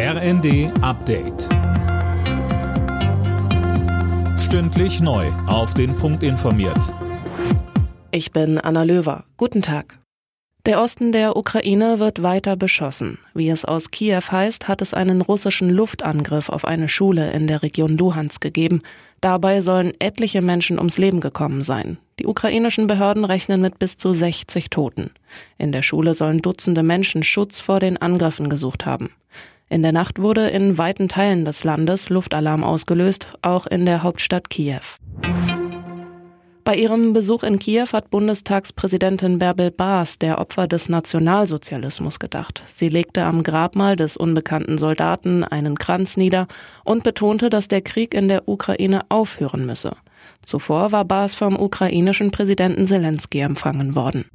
RND Update. Stündlich neu. Auf den Punkt informiert. Ich bin Anna Löwer. Guten Tag. Der Osten der Ukraine wird weiter beschossen. Wie es aus Kiew heißt, hat es einen russischen Luftangriff auf eine Schule in der Region Luhansk gegeben. Dabei sollen etliche Menschen ums Leben gekommen sein. Die ukrainischen Behörden rechnen mit bis zu 60 Toten. In der Schule sollen Dutzende Menschen Schutz vor den Angriffen gesucht haben. In der Nacht wurde in weiten Teilen des Landes Luftalarm ausgelöst, auch in der Hauptstadt Kiew. Bei ihrem Besuch in Kiew hat Bundestagspräsidentin Bärbel Baas der Opfer des Nationalsozialismus gedacht. Sie legte am Grabmal des unbekannten Soldaten einen Kranz nieder und betonte, dass der Krieg in der Ukraine aufhören müsse. Zuvor war Baas vom ukrainischen Präsidenten Zelensky empfangen worden.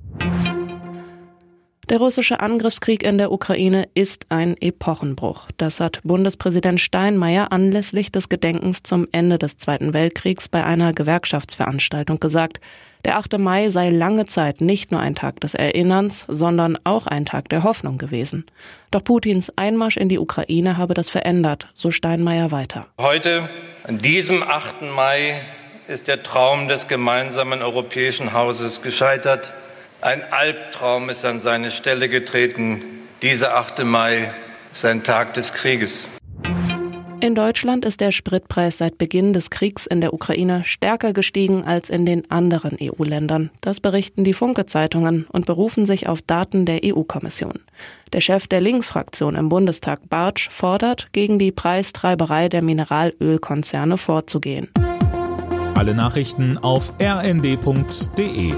Der russische Angriffskrieg in der Ukraine ist ein Epochenbruch. Das hat Bundespräsident Steinmeier anlässlich des Gedenkens zum Ende des Zweiten Weltkriegs bei einer Gewerkschaftsveranstaltung gesagt. Der 8. Mai sei lange Zeit nicht nur ein Tag des Erinnerns, sondern auch ein Tag der Hoffnung gewesen. Doch Putins Einmarsch in die Ukraine habe das verändert, so Steinmeier weiter. Heute, an diesem 8. Mai, ist der Traum des gemeinsamen europäischen Hauses gescheitert. Ein Albtraum ist an seine Stelle getreten. Dieser 8. Mai ist ein Tag des Krieges. In Deutschland ist der Spritpreis seit Beginn des Kriegs in der Ukraine stärker gestiegen als in den anderen EU-Ländern. Das berichten die Funke-Zeitungen und berufen sich auf Daten der EU-Kommission. Der Chef der Linksfraktion im Bundestag, Bartsch, fordert, gegen die Preistreiberei der Mineralölkonzerne vorzugehen. Alle Nachrichten auf rnd.de